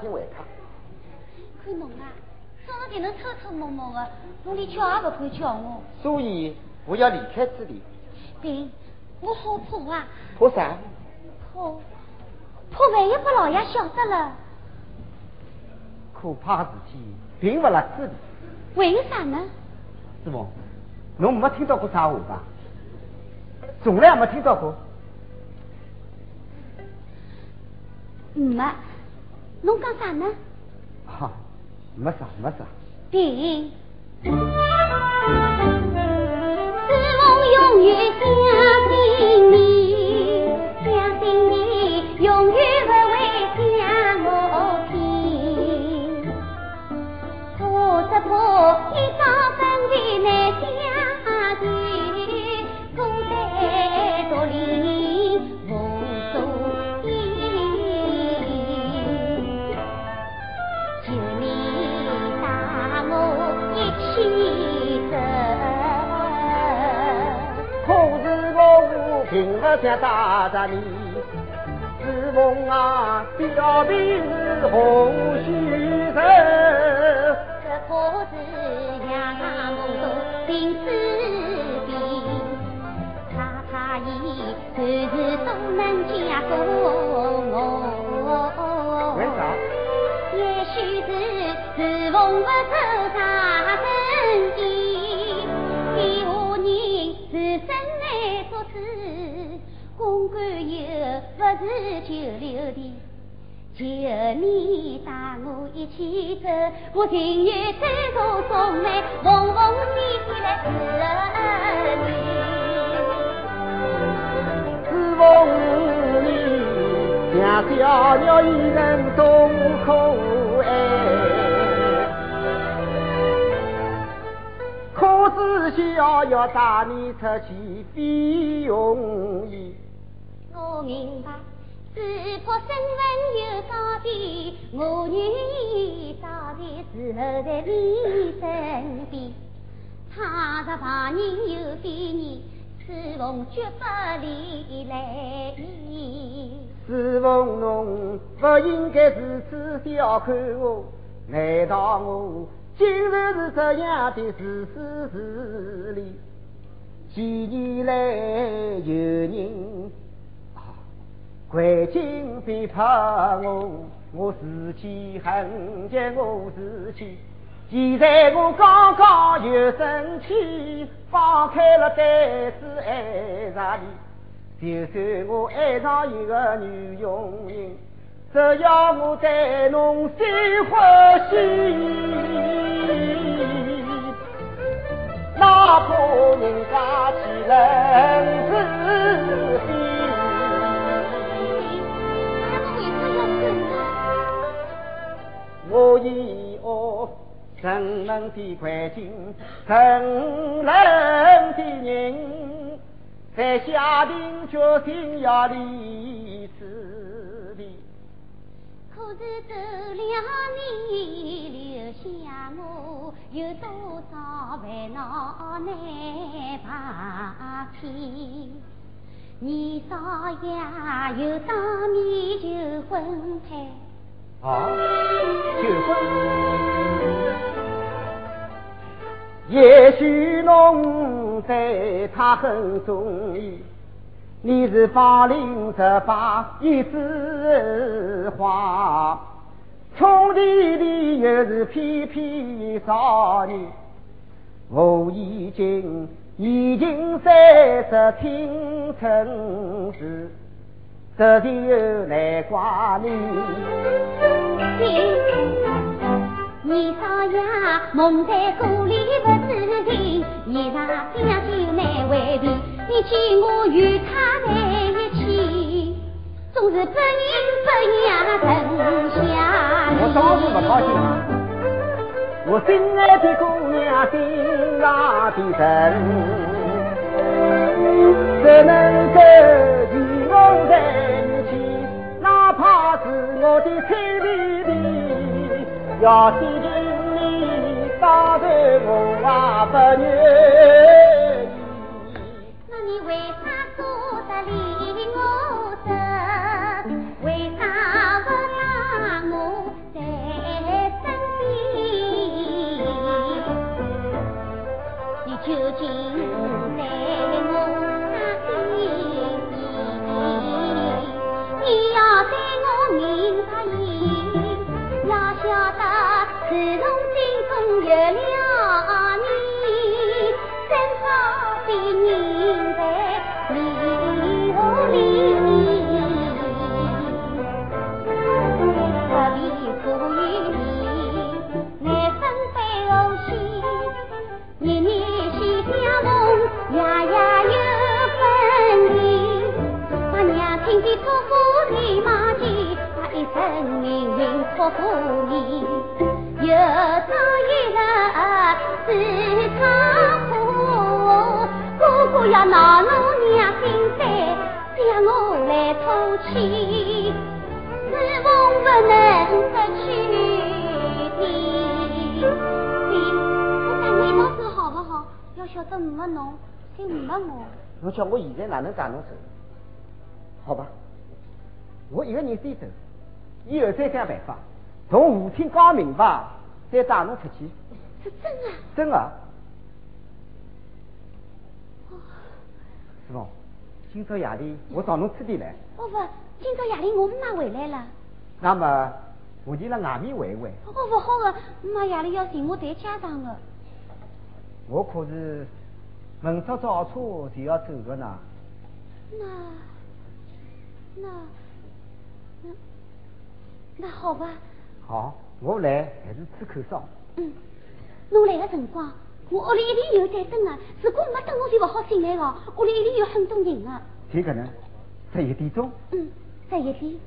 他大客厅回他。看侬啊，早点能偷偷摸摸的，侬连叫也不敢叫我。所以我要离开这里。对，我好怕啊。怕啥？怕，怕万一把老爷晓得了。可怕事体并不辣这里。为啥呢？师傅，侬没听到过啥话吧？从来没听到过。没，侬讲啥呢？哈，没啥，没啥。对，我并不想带着你，是梦啊，表皮是红须绸。这可是两梦中心思变，他他伊暂时都能嫁给我。也许是是逢不走上根基，给我人是真爱做主，公干又不是久留的。求你带我一起走，我情愿再多送来风风雨雨来侍你。是风雨像小鸟一人终是逍遥带你出去非容易。我明白，只怕身份有高低，我愿意早点侍候在你身边。他日旁人有比你，此逢绝不离来意。师奉侬不应该如此小看我，难道我竟然是这样的自私自利？几年来有人啊环境背叛我，我自己恨极我自己。现在我刚刚有生气，放开了胆子爱上你。就算我爱上一个女佣人，只要我对侬心欢喜，哪怕人家去冷自卑。我以我沉闷的环境，沉冷的人。才下定决心要离此地。可是走了你，想我，有多少烦恼难排遣？你少爷又当面求婚配。啊，求婚？也许侬对他很中意，你是芳龄十八一枝花，冲地里又是翩翩少女。我已经已经三十青春时，这就难怪你。你少爷蒙在鼓里不知情，衣裳将就难回避。你见我与他在一起，总是不仁不义真相。我当然不高兴啊！我心爱的姑娘心上的人，怎能够与我在一起？哪怕是我的亲弟弟，要是情你，当然我也不愿究竟是哪命运托付你，有朝一日是他苦，哥哥要恼怒娘心塞，将我来托起，是风不能失去的。我讲你到手好不好？要晓得没侬，就没我。我叫我现在哪能带侬走？好吧，我一个人先走，以后再想办法，从父亲讲明白，再带侬出去。是真的？真的。师傅，今朝夜里我找侬吃点来。哦不，今朝夜里我妈回来了。那么我就辣外面玩一玩。哦不好的，妈夜里要寻我谈家常的。我可是明朝早车就要走的呢。那。那那那好吧。好，我来还是吹口哨。嗯，侬来的辰光，我屋里一定有在等啊。如果没等，我就不好进来了。屋里一定有很多人啊。这个呢，十一点钟。嗯，十一点。